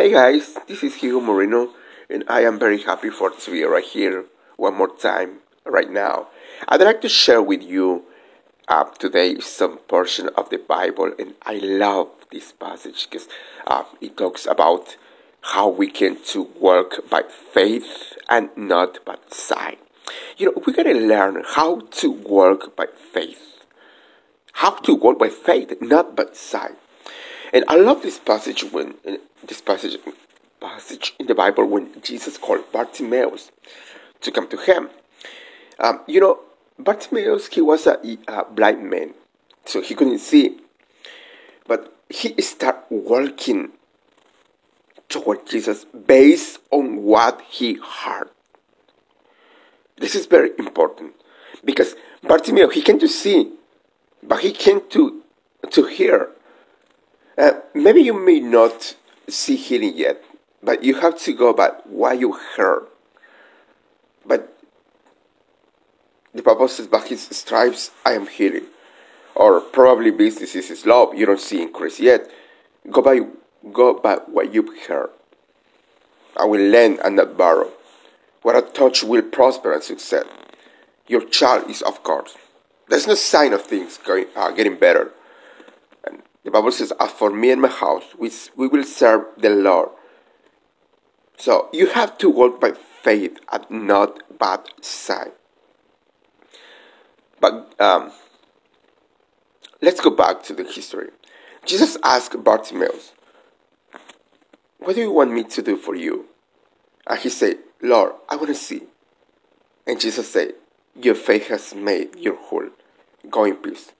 Hey guys, this is Hugo Moreno, and I am very happy for to be right here one more time right now. I'd like to share with you uh, today some portion of the Bible, and I love this passage because uh, it talks about how we can to work by faith and not by sight. You know, we gotta learn how to work by faith, how to work by faith, not by sight. And I love this passage when this passage passage in the Bible when Jesus called Bartimaeus to come to him. Um, you know, Bartimaeus he was a, a, blind man, so he couldn't see, but he started walking toward Jesus based on what he heard. This is very important because Bartimaeus he came to see, but he came to to hear. Uh, maybe you may not see healing yet, but you have to go by what you heard. But the Bible says, by his stripes I am healing. Or probably business is slow, you don't see increase yet. Go by go by what you've heard. I will lend and not borrow. What I touch will prosper and succeed. Your child is of course. There's no sign of things going, uh, getting better. The Bible says, As for me and my house, we, we will serve the Lord. So you have to walk by faith and not by sight. But um, let's go back to the history. Jesus asked Bartimaeus, What do you want me to do for you? And he said, Lord, I want to see. And Jesus said, Your faith has made your whole. Go in peace.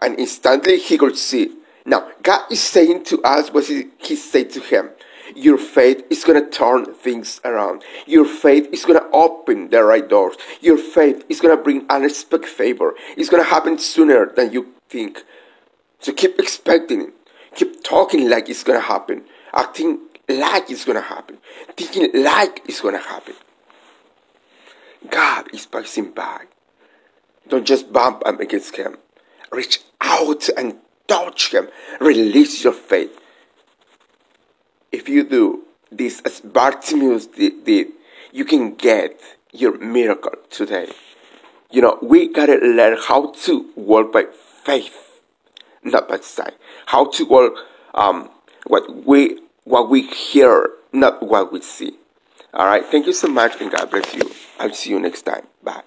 And instantly he could see now, God is saying to us what He, said to him. Your faith is going to turn things around. Your faith is going to open the right doors. Your faith is going to bring unexpected favor. It's going to happen sooner than you think. So keep expecting it. Keep talking like it's going to happen. Acting like it's going to happen. Thinking like it's going to happen. God is passing by. Don't just bump up against Him. Reach out and touch him. Release your faith. If you do this as Bartimaeus did, you can get your miracle today. You know, we gotta learn how to walk by faith, not by sight. How to walk um, what we what we hear, not what we see. All right. Thank you so much, and God bless you. I'll see you next time. Bye.